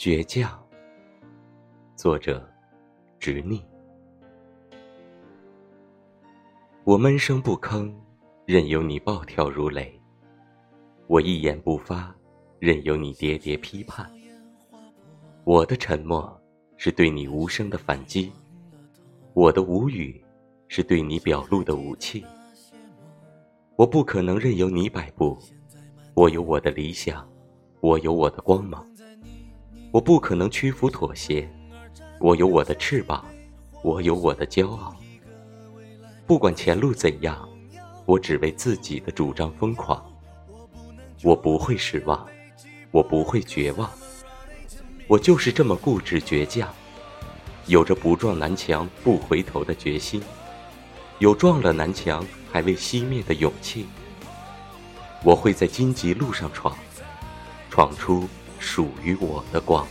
倔强。作者：执念。我闷声不吭，任由你暴跳如雷；我一言不发，任由你喋喋批判。我的沉默是对你无声的反击，我的无语是对你表露的武器。我不可能任由你摆布，我有我的理想，我有我的光芒。我不可能屈服妥协，我有我的翅膀，我有我的骄傲。不管前路怎样，我只为自己的主张疯狂。我不会失望，我不会绝望。我就是这么固执倔强，有着不撞南墙不回头的决心，有撞了南墙还未熄灭的勇气。我会在荆棘路上闯，闯出。属于我的光。